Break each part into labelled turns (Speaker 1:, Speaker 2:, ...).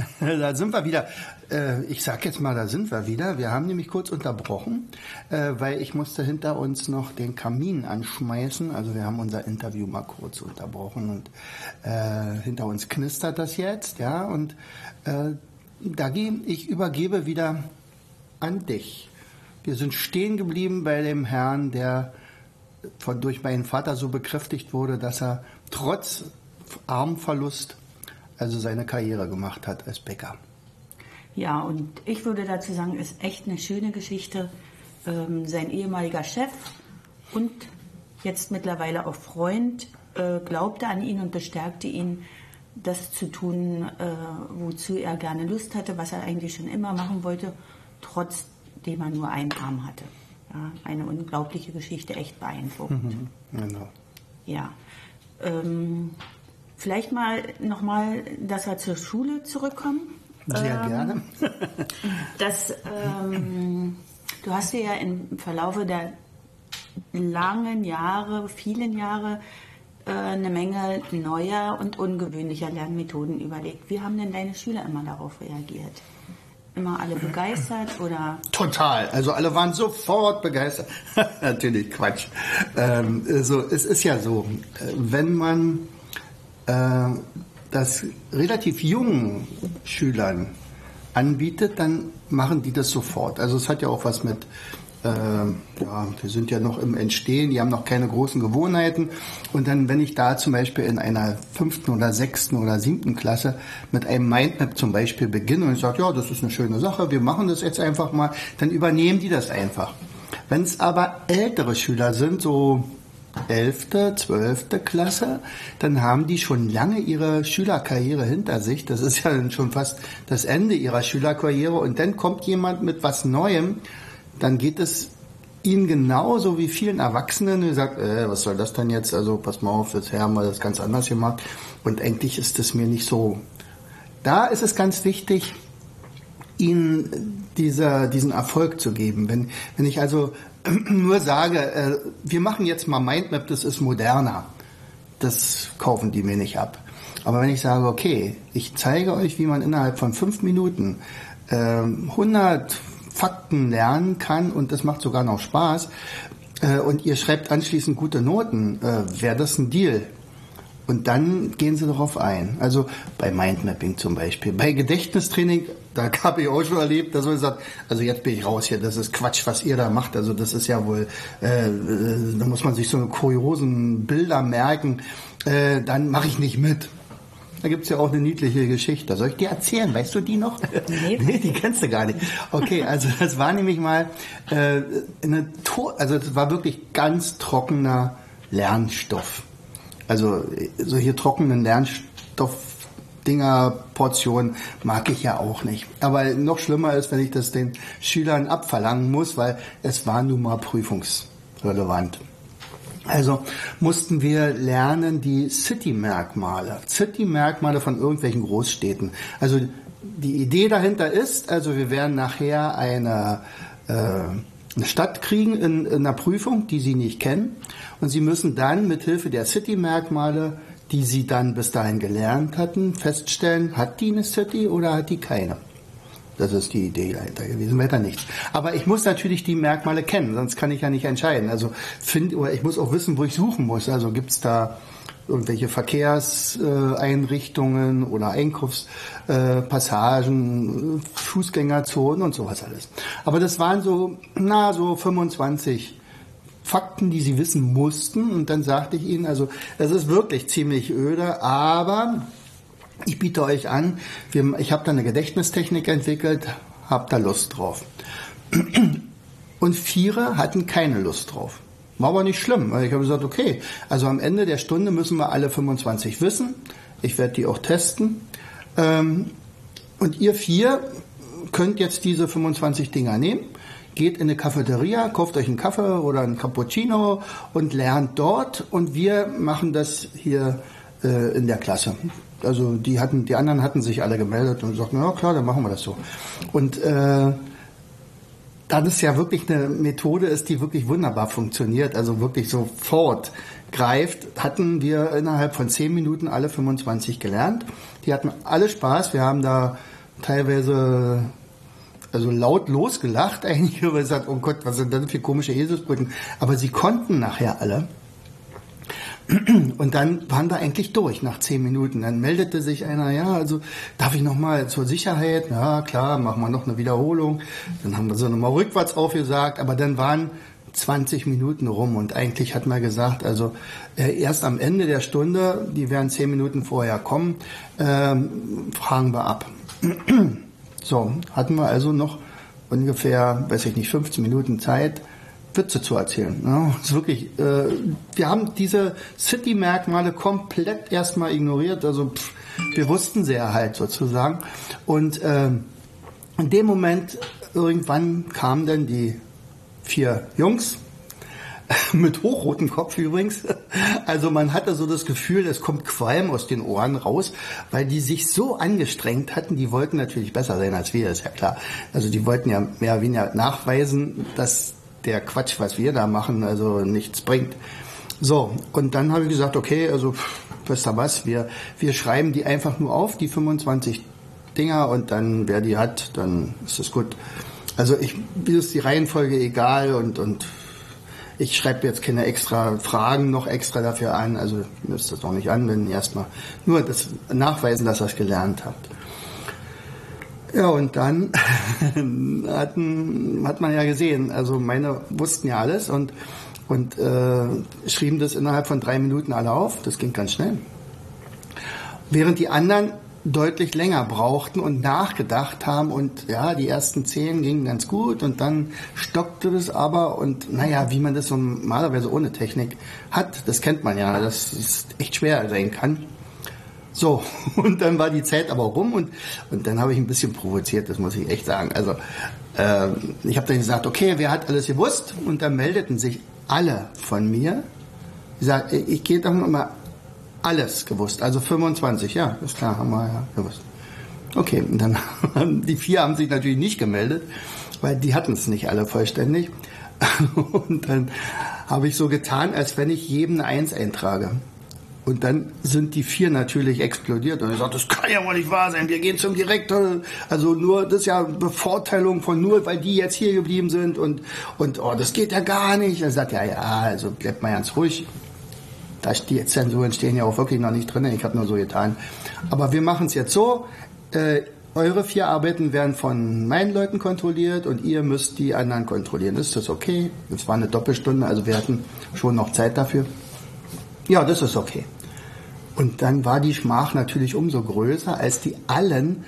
Speaker 1: da sind wir wieder. Äh, ich sag jetzt mal, da sind wir wieder. Wir haben nämlich kurz unterbrochen, äh, weil ich musste hinter uns noch den Kamin anschmeißen. Also wir haben unser Interview mal kurz unterbrochen und äh, hinter uns knistert das jetzt, ja. Und Dagi, ich übergebe wieder an dich. Wir sind stehen geblieben bei dem Herrn, der von, durch meinen Vater so bekräftigt wurde, dass er trotz Armverlust also seine Karriere gemacht hat als Bäcker.
Speaker 2: Ja, und ich würde dazu sagen, ist echt eine schöne Geschichte. Ähm, sein ehemaliger Chef und jetzt mittlerweile auch Freund äh, glaubte an ihn und bestärkte ihn, das zu tun, äh, wozu er gerne Lust hatte, was er eigentlich schon immer machen wollte, trotzdem er nur einen Arm hatte. Ja, eine unglaubliche Geschichte, echt beeindruckend. Mhm, genau. Ja. Ähm, Vielleicht mal nochmal, dass wir zur Schule zurückkommen.
Speaker 1: Sehr ähm, gerne.
Speaker 2: das, ähm, du hast dir ja im Verlaufe der langen Jahre, vielen Jahre, äh, eine Menge neuer und ungewöhnlicher Lernmethoden überlegt. Wie haben denn deine Schüler immer darauf reagiert? Immer alle begeistert oder?
Speaker 1: Total. Also alle waren sofort begeistert. Natürlich Quatsch. Ähm, also es ist ja so, äh, wenn man das relativ jungen Schülern anbietet, dann machen die das sofort. Also es hat ja auch was mit, äh, ja, die sind ja noch im Entstehen, die haben noch keine großen Gewohnheiten. Und dann, wenn ich da zum Beispiel in einer fünften oder sechsten oder siebten Klasse mit einem Mindmap zum Beispiel beginne und ich sage, ja, das ist eine schöne Sache, wir machen das jetzt einfach mal, dann übernehmen die das einfach. Wenn es aber ältere Schüler sind, so 11., 12. Klasse, dann haben die schon lange ihre Schülerkarriere hinter sich. Das ist ja schon fast das Ende ihrer Schülerkarriere. Und dann kommt jemand mit was Neuem, dann geht es ihnen genauso wie vielen Erwachsenen, die sagt, äh, was soll das denn jetzt? Also pass mal auf, jetzt haben wir das ganz anders gemacht. Und eigentlich ist es mir nicht so. Da ist es ganz wichtig, ihnen dieser, diesen Erfolg zu geben. Wenn, wenn ich also nur sage, äh, wir machen jetzt mal Mindmap, das ist moderner, das kaufen die mir nicht ab. Aber wenn ich sage, okay, ich zeige euch, wie man innerhalb von fünf Minuten äh, 100 Fakten lernen kann und das macht sogar noch Spaß äh, und ihr schreibt anschließend gute Noten, äh, wäre das ein Deal. Und dann gehen sie darauf ein. Also bei Mindmapping zum Beispiel. Bei Gedächtnistraining, da habe ich auch schon erlebt, dass man sagt, also jetzt bin ich raus hier, das ist Quatsch, was ihr da macht. Also das ist ja wohl, äh, äh da muss man sich so kuriosen Bilder merken. Äh, dann mache ich nicht mit. Da gibt's ja auch eine niedliche Geschichte. Soll ich dir erzählen? Weißt du die noch? Nee, nee die kennst du gar nicht. Okay, also das war nämlich mal äh, eine Tor, also das war wirklich ganz trockener Lernstoff. Also solche trockenen Lernstoffdinger, Portionen mag ich ja auch nicht. Aber noch schlimmer ist, wenn ich das den Schülern abverlangen muss, weil es war nun mal prüfungsrelevant. Also mussten wir lernen die City-Merkmale, City-Merkmale von irgendwelchen Großstädten. Also die Idee dahinter ist, also wir werden nachher eine, äh, eine Stadt kriegen in, in einer Prüfung, die Sie nicht kennen. Und Sie müssen dann mit Hilfe der City-Merkmale, die Sie dann bis dahin gelernt hatten, feststellen, hat die eine City oder hat die keine. Das ist die Idee dahinter gewesen, weiter nichts. Aber ich muss natürlich die Merkmale kennen, sonst kann ich ja nicht entscheiden. Also find, oder ich muss auch wissen, wo ich suchen muss. Also gibt es da irgendwelche Verkehrseinrichtungen oder Einkaufspassagen, Fußgängerzonen und sowas alles. Aber das waren so, na, so 25 Fakten, die sie wissen mussten. Und dann sagte ich ihnen, also es ist wirklich ziemlich öde, aber ich biete euch an, wir, ich habe da eine Gedächtnistechnik entwickelt, habt da Lust drauf. Und Vierer hatten keine Lust drauf. War aber nicht schlimm, weil ich habe gesagt, okay, also am Ende der Stunde müssen wir alle 25 wissen. Ich werde die auch testen. Ähm, und ihr vier könnt jetzt diese 25 Dinger nehmen, geht in eine Cafeteria, kauft euch einen Kaffee oder einen Cappuccino und lernt dort. Und wir machen das hier äh, in der Klasse. Also die hatten, die anderen hatten sich alle gemeldet und sagten, ja klar, dann machen wir das so. Und äh, da das ja wirklich eine Methode ist, die wirklich wunderbar funktioniert, also wirklich sofort greift, hatten wir innerhalb von zehn Minuten alle 25 gelernt. Die hatten alle Spaß. Wir haben da teilweise also laut losgelacht. Einige haben gesagt, oh Gott, was sind das für komische Eselsbrücken. Aber sie konnten nachher alle. Und dann waren wir eigentlich durch nach zehn Minuten. Dann meldete sich einer, ja, also darf ich nochmal zur Sicherheit? Ja, klar, machen wir noch eine Wiederholung. Dann haben wir so nochmal rückwärts aufgesagt, aber dann waren 20 Minuten rum und eigentlich hat man gesagt, also äh, erst am Ende der Stunde, die werden 10 Minuten vorher kommen, ähm, fragen wir ab. so, hatten wir also noch ungefähr, weiß ich nicht, 15 Minuten Zeit, Witze zu erzählen. Ja, ist wirklich, äh, wir haben diese City-Merkmale komplett erstmal ignoriert, also pff, wir wussten sie ja halt sozusagen. Und äh, in dem Moment, irgendwann kamen dann die vier Jungs, mit hochrotem Kopf übrigens. Also man hatte so das Gefühl, es kommt Qualm aus den Ohren raus, weil die sich so angestrengt hatten. Die wollten natürlich besser sein als wir, ist ja klar. Also die wollten ja mehr oder weniger nachweisen, dass der Quatsch, was wir da machen, also nichts bringt. So, und dann habe ich gesagt, okay, also wisst ihr was, wir, wir schreiben die einfach nur auf, die 25 Dinger, und dann, wer die hat, dann ist das gut. Also ich, mir ist die Reihenfolge egal und, und ich schreibe jetzt keine extra Fragen noch extra dafür an, also ihr müsst das auch nicht anwenden erstmal. Nur das nachweisen, dass ihr es gelernt habt. Ja, und dann hatten, hat man ja gesehen, also meine wussten ja alles und, und äh, schrieben das innerhalb von drei Minuten alle auf. Das ging ganz schnell. Während die anderen deutlich länger brauchten und nachgedacht haben und ja, die ersten zehn gingen ganz gut und dann stockte das aber und naja, wie man das normalerweise ohne Technik hat, das kennt man ja, dass es echt schwer sein kann. So, und dann war die Zeit aber rum und, und dann habe ich ein bisschen provoziert, das muss ich echt sagen. Also äh, ich habe dann gesagt, okay, wer hat alles gewusst? Und dann meldeten sich alle von mir. Ich sage, ich gehe doch mal alles gewusst. Also 25, ja, ist klar, haben wir ja gewusst. Okay, und dann haben die vier haben sich natürlich nicht gemeldet, weil die hatten es nicht alle vollständig. Und dann habe ich so getan, als wenn ich jedem eine Eins eintrage. Und dann sind die vier natürlich explodiert und ich sagte, das kann ja wohl nicht wahr sein. Wir gehen zum Direktor. Also nur, das ist ja Bevorteilung von nur, weil die jetzt hier geblieben sind und, und, oh, das geht ja gar nicht. Er sagt, ja, ja, also bleibt mal ganz ruhig. Da die Zensuren stehen ja auch wirklich noch nicht drin. Ich habe nur so getan. Aber wir machen es jetzt so. Äh, eure vier Arbeiten werden von meinen Leuten kontrolliert und ihr müsst die anderen kontrollieren. Ist das okay? Es war eine Doppelstunde, also wir hatten schon noch Zeit dafür. Ja, das ist okay. Und dann war die Schmach natürlich umso größer, als die allen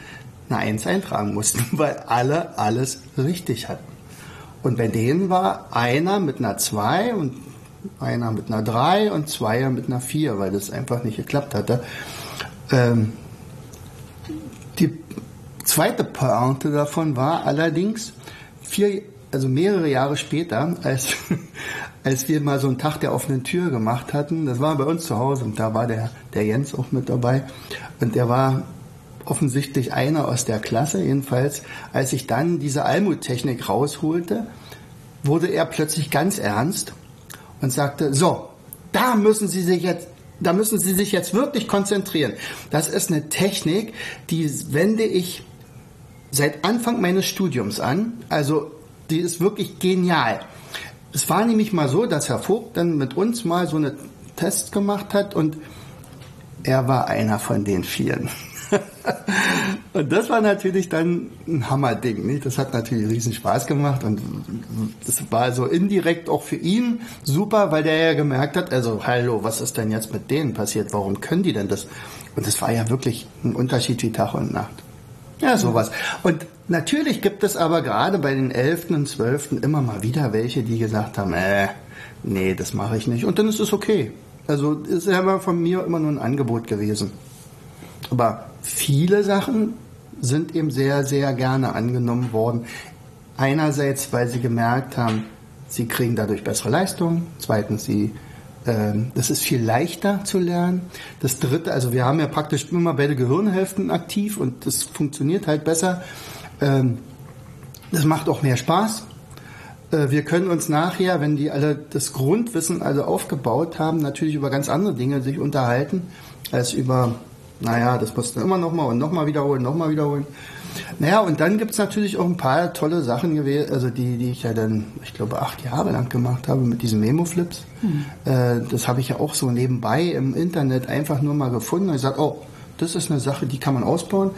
Speaker 1: eine Eins eintragen mussten, weil alle alles richtig hatten. Und bei denen war einer mit einer Zwei und einer mit einer 3 und zweier mit einer 4, weil das einfach nicht geklappt hatte. Ähm, die zweite Pointe davon war allerdings vier, also mehrere Jahre später, als, als wir mal so einen Tag der offenen Tür gemacht hatten, das war bei uns zu Hause und da war der, der Jens auch mit dabei und der war offensichtlich einer aus der Klasse, jedenfalls, als ich dann diese Almuttechnik rausholte, wurde er plötzlich ganz ernst und sagte, so, da müssen Sie sich jetzt da müssen Sie sich jetzt wirklich konzentrieren. Das ist eine Technik, die wende ich seit Anfang meines Studiums an. Also die ist wirklich genial. Es war nämlich mal so, dass Herr Vogt dann mit uns mal so einen Test gemacht hat und er war einer von den Vieren. und das war natürlich dann ein Hammerding. Nicht? Das hat natürlich riesen Spaß gemacht und das war so indirekt auch für ihn super, weil der ja gemerkt hat, also hallo, was ist denn jetzt mit denen passiert? Warum können die denn das? Und das war ja wirklich ein Unterschied wie Tag und Nacht. Ja, sowas. Und natürlich gibt es aber gerade bei den Elften und Zwölften immer mal wieder welche, die gesagt haben, äh, nee, das mache ich nicht. Und dann ist es okay. Also ist ja von mir immer nur ein Angebot gewesen. Aber viele Sachen sind eben sehr, sehr gerne angenommen worden. Einerseits, weil sie gemerkt haben, sie kriegen dadurch bessere Leistungen. Zweitens, sie ähm, das ist viel leichter zu lernen. Das dritte, also wir haben ja praktisch immer beide Gehirnhälften aktiv und das funktioniert halt besser. Ähm, das macht auch mehr Spaß. Äh, wir können uns nachher, wenn die alle das Grundwissen also aufgebaut haben, natürlich über ganz andere Dinge sich unterhalten, als über, naja, das musst du immer nochmal und nochmal wiederholen, nochmal wiederholen. Naja, und dann gibt es natürlich auch ein paar tolle Sachen gewesen, also die, die ich ja dann, ich glaube, acht Jahre lang gemacht habe mit diesen Memo-Flips. Hm. Äh, das habe ich ja auch so nebenbei im Internet einfach nur mal gefunden und gesagt, oh, das ist eine Sache, die kann man ausbauen.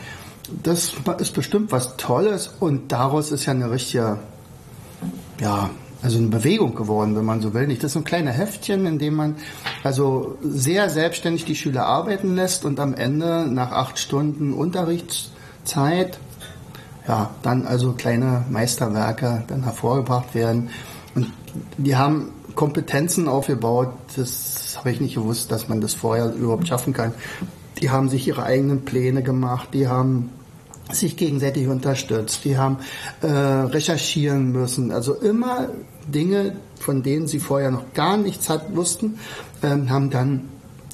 Speaker 1: Das ist bestimmt was Tolles und daraus ist ja eine richtige, ja, also eine Bewegung geworden, wenn man so will. Nicht das ist ein kleines Heftchen, in dem man also sehr selbstständig die Schüler arbeiten lässt und am Ende nach acht Stunden Unterrichtszeit ja, dann also kleine Meisterwerke dann hervorgebracht werden. Und die haben Kompetenzen aufgebaut, das habe ich nicht gewusst, dass man das vorher überhaupt schaffen kann. Die haben sich ihre eigenen Pläne gemacht, die haben sich gegenseitig unterstützt, die haben äh, recherchieren müssen, also immer Dinge, von denen sie vorher noch gar nichts hat, wussten, ähm, haben dann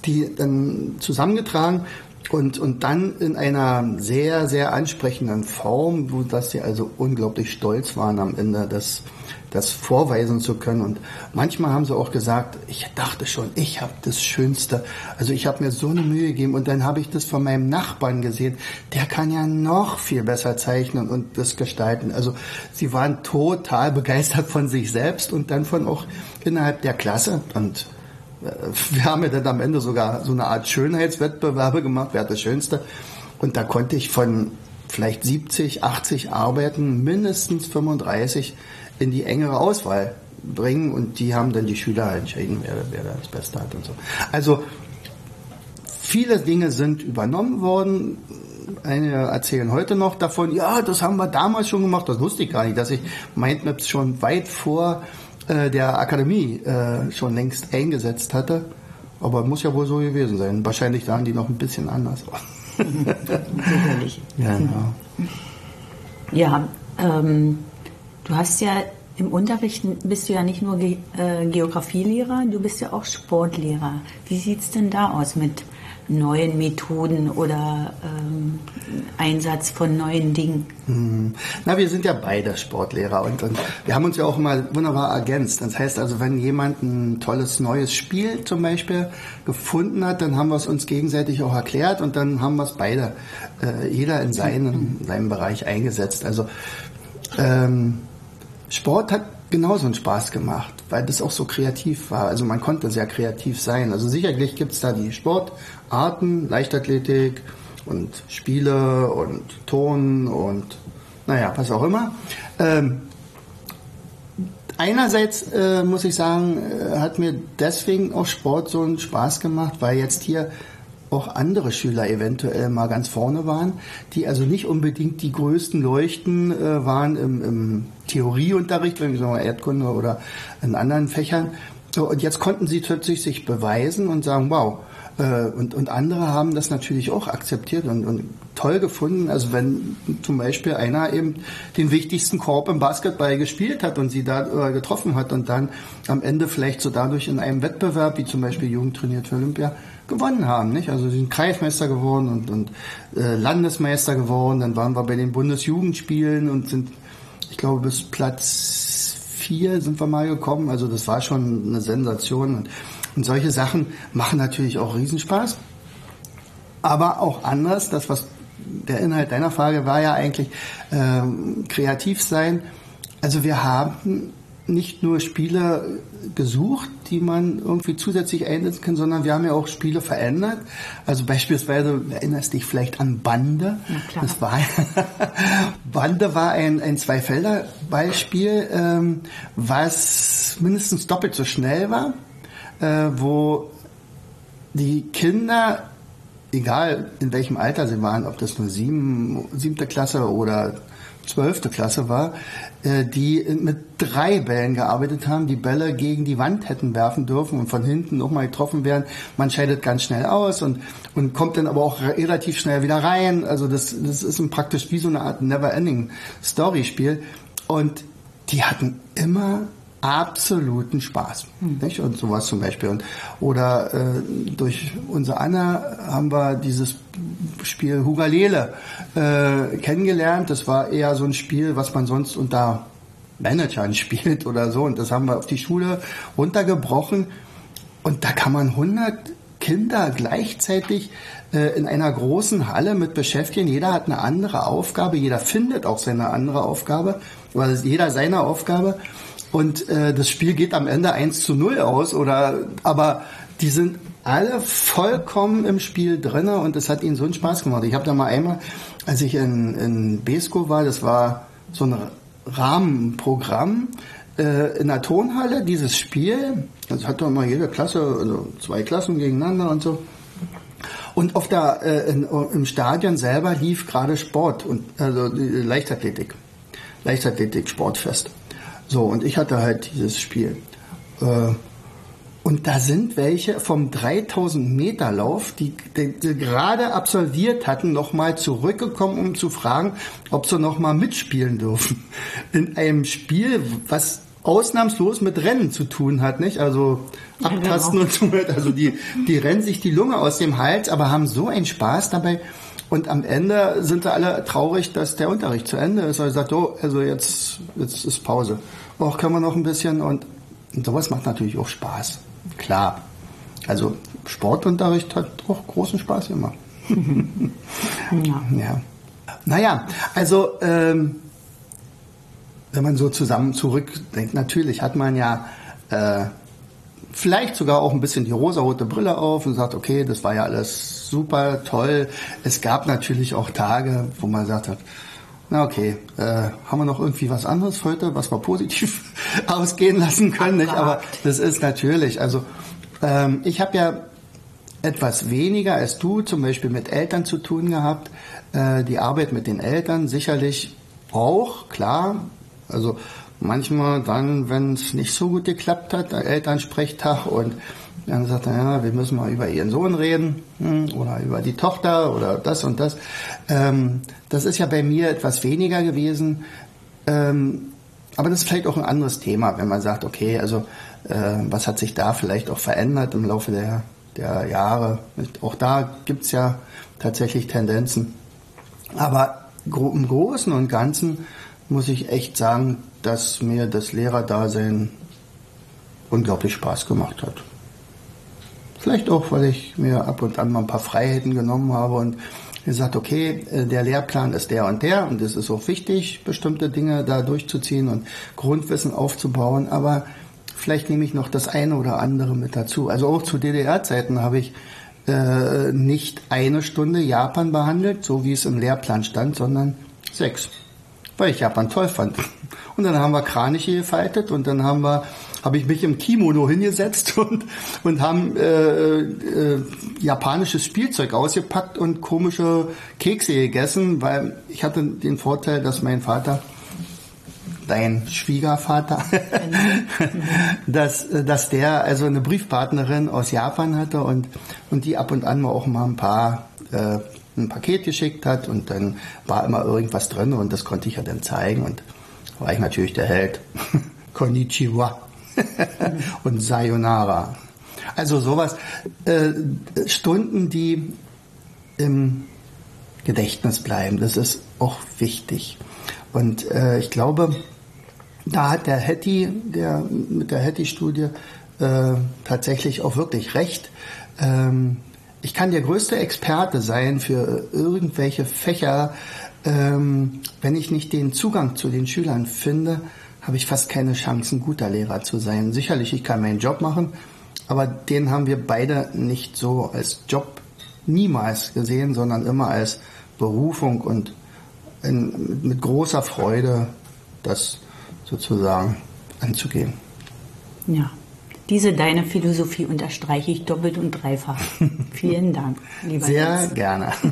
Speaker 1: die dann zusammengetragen und, und dann in einer sehr, sehr ansprechenden Form, wo dass sie also unglaublich stolz waren am Ende, das, das vorweisen zu können. Und manchmal haben sie auch gesagt, ich dachte schon, ich habe das Schönste. Also ich habe mir so eine Mühe gegeben und dann habe ich das von meinem Nachbarn gesehen. Der kann ja noch viel besser zeichnen und das gestalten. Also sie waren total begeistert von sich selbst und dann von auch innerhalb der Klasse. Und wir haben ja dann am Ende sogar so eine Art Schönheitswettbewerbe gemacht, wer hat das Schönste. Und da konnte ich von vielleicht 70, 80 Arbeiten mindestens 35 in die engere Auswahl bringen und die haben dann die Schüler entschieden, wer, wer das Beste hat und so. Also viele Dinge sind übernommen worden. Einige erzählen heute noch davon, ja, das haben wir damals schon gemacht, das wusste ich gar nicht, dass ich Mindmaps schon weit vor äh, der Akademie äh, schon längst eingesetzt hatte. Aber muss ja wohl so gewesen sein. Wahrscheinlich sahen die noch ein bisschen anders aus.
Speaker 2: Sicherlich. Ja, genau. ja ähm, du hast ja im Unterricht bist du ja nicht nur Ge äh, Geografielehrer, du bist ja auch Sportlehrer. Wie sieht es denn da aus mit neuen Methoden oder ähm, Einsatz von neuen Dingen?
Speaker 1: Mhm. Na, wir sind ja beide Sportlehrer und, und wir haben uns ja auch mal wunderbar ergänzt. Das heißt also, wenn jemand ein tolles neues Spiel zum Beispiel gefunden hat, dann haben wir es uns gegenseitig auch erklärt und dann haben wir es beide, äh, jeder in seinem, in seinem Bereich eingesetzt. Also ähm, Sport hat genauso einen Spaß gemacht, weil das auch so kreativ war. Also man konnte sehr kreativ sein. Also sicherlich gibt es da die Sportarten, Leichtathletik und Spiele und Ton und naja, was auch immer. Ähm, einerseits äh, muss ich sagen, äh, hat mir deswegen auch Sport so einen Spaß gemacht, weil jetzt hier auch andere Schüler eventuell mal ganz vorne waren, die also nicht unbedingt die größten Leuchten äh, waren im, im Theorieunterricht, wenn ich so Erdkunde oder in anderen Fächern. Und jetzt konnten sie plötzlich sich beweisen und sagen, wow, äh, und, und andere haben das natürlich auch akzeptiert und, und toll gefunden. Also wenn zum Beispiel einer eben den wichtigsten Korb im Basketball gespielt hat und sie da äh, getroffen hat und dann am Ende vielleicht so dadurch in einem Wettbewerb, wie zum Beispiel Jugend trainiert für Olympia, gewonnen haben. Nicht? Also sie sind Kreismeister geworden und, und äh, Landesmeister geworden. Dann waren wir bei den Bundesjugendspielen und sind, ich glaube, bis Platz vier sind wir mal gekommen. Also das war schon eine Sensation. Und, und solche Sachen machen natürlich auch Riesenspaß. Aber auch anders, das was der Inhalt deiner Frage war ja eigentlich ähm, kreativ sein. Also wir haben nicht nur Spiele gesucht, die man irgendwie zusätzlich einsetzen kann, sondern wir haben ja auch Spiele verändert. Also beispielsweise erinnerst dich vielleicht an Bande. Das war Bande war ein, ein Zwei-Felder-Beispiel, ähm, was mindestens doppelt so schnell war, äh, wo die Kinder, egal in welchem Alter sie waren, ob das nur sieben, siebte Klasse oder zwölfte Klasse war, äh, die mit drei Bällen gearbeitet haben, die Bälle gegen die Wand hätten werfen dürfen und von hinten nochmal getroffen werden. Man scheidet ganz schnell aus und, und kommt dann aber auch relativ schnell wieder rein. Also das, das ist praktisch wie so eine Art Never-Ending Story-Spiel. Und die hatten immer absoluten Spaß. Hm. Nicht? Und sowas zum Beispiel. Und, oder äh, durch unsere Anna haben wir dieses Spiel Hugalele äh, kennengelernt. Das war eher so ein Spiel, was man sonst unter Managern spielt oder so. Und das haben wir auf die Schule runtergebrochen. Und da kann man 100 Kinder gleichzeitig in einer großen Halle mit beschäftigen. Jeder hat eine andere Aufgabe, jeder findet auch seine andere Aufgabe, weil jeder seine Aufgabe. Und äh, das Spiel geht am Ende 1 zu 0 aus, oder aber die sind alle vollkommen im Spiel drin und es hat ihnen so einen Spaß gemacht. Ich habe da mal einmal, als ich in, in Besko war, das war so ein Rahmenprogramm äh, in der Tonhalle, dieses Spiel, das hat doch mal jede Klasse, also zwei Klassen gegeneinander und so. Und auf der, äh, in, im Stadion selber lief gerade Sport und also Leichtathletik. Leichtathletik, Sportfest. So, und ich hatte halt dieses Spiel. Äh, und da sind welche vom 3000 Meter Lauf, die, die, die gerade absolviert hatten, nochmal zurückgekommen, um zu fragen, ob sie nochmal mitspielen dürfen. In einem Spiel, was ausnahmslos mit Rennen zu tun hat, nicht? Also abtasten ja, genau. und so weiter. Also die, die rennen sich die Lunge aus dem Hals, aber haben so einen Spaß dabei. Und am Ende sind sie alle traurig, dass der Unterricht zu Ende ist. Also sagt, oh, also jetzt, jetzt ist Pause auch können wir noch ein bisschen und, und sowas macht natürlich auch Spaß. Klar. Also Sportunterricht hat auch großen Spaß gemacht. ja. ja. Naja, also ähm, wenn man so zusammen zurückdenkt, natürlich hat man ja äh, vielleicht sogar auch ein bisschen die rosarote Brille auf und sagt, okay, das war ja alles super toll. Es gab natürlich auch Tage, wo man sagt hat, na okay, äh, haben wir noch irgendwie was anderes heute, was wir positiv ausgehen lassen können, nicht? Aber das ist natürlich, also ähm, ich habe ja etwas weniger als du zum Beispiel mit Eltern zu tun gehabt. Äh, die Arbeit mit den Eltern sicherlich auch, klar. Also manchmal dann, wenn es nicht so gut geklappt hat, Elternsprechtag und dann sagt er, ja, wir müssen mal über ihren Sohn reden hm, oder über die Tochter oder das und das. Ähm, das ist ja bei mir etwas weniger gewesen. Ähm, aber das ist vielleicht auch ein anderes Thema, wenn man sagt, okay, also äh, was hat sich da vielleicht auch verändert im Laufe der, der Jahre. Auch da gibt's ja tatsächlich Tendenzen. Aber im Großen und Ganzen muss ich echt sagen, dass mir das Lehrerdasein unglaublich Spaß gemacht hat. Vielleicht auch, weil ich mir ab und an mal ein paar Freiheiten genommen habe und gesagt, okay, äh, der Lehrplan ist der und der und es ist auch wichtig, bestimmte Dinge da durchzuziehen und Grundwissen aufzubauen, aber vielleicht nehme ich noch das eine oder andere mit dazu. Also auch zu DDR-Zeiten habe ich äh, nicht eine Stunde Japan behandelt, so wie es im Lehrplan stand, sondern sechs, weil ich Japan toll fand. Und dann haben wir Kraniche gefaltet und dann haben wir habe ich mich im Kimono hingesetzt und, und haben äh, äh, japanisches Spielzeug ausgepackt und komische Kekse gegessen, weil ich hatte den Vorteil, dass mein Vater dein Schwiegervater, dass, dass der also eine Briefpartnerin aus Japan hatte und, und die ab und an mal auch mal ein paar äh, ein Paket geschickt hat und dann war immer irgendwas drin und das konnte ich ja dann zeigen und war ich natürlich der Held. Konnichiwa. und Sayonara. Also sowas, äh, Stunden, die im Gedächtnis bleiben, das ist auch wichtig. Und äh, ich glaube, da hat der Hetty, der mit der Hetty-Studie äh, tatsächlich auch wirklich recht. Ähm, ich kann der größte Experte sein für irgendwelche Fächer, ähm, wenn ich nicht den Zugang zu den Schülern finde, habe ich fast keine Chance, ein guter Lehrer zu sein. Sicherlich, ich kann meinen Job machen, aber den haben wir beide nicht so als Job niemals gesehen, sondern immer als Berufung und in, mit großer Freude das sozusagen anzugehen.
Speaker 2: Ja, diese deine Philosophie unterstreiche ich doppelt und dreifach. Vielen Dank,
Speaker 1: lieber Sehr Jens. gerne.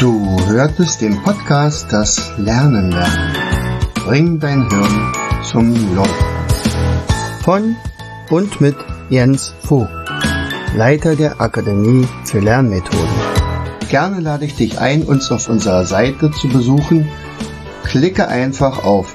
Speaker 1: Du hörtest den Podcast Das Lernen lernen. Bring dein Hirn zum Laufen. Von und mit Jens Vogt, Leiter der Akademie für Lernmethoden. Gerne lade ich dich ein, uns auf unserer Seite zu besuchen. Klicke einfach auf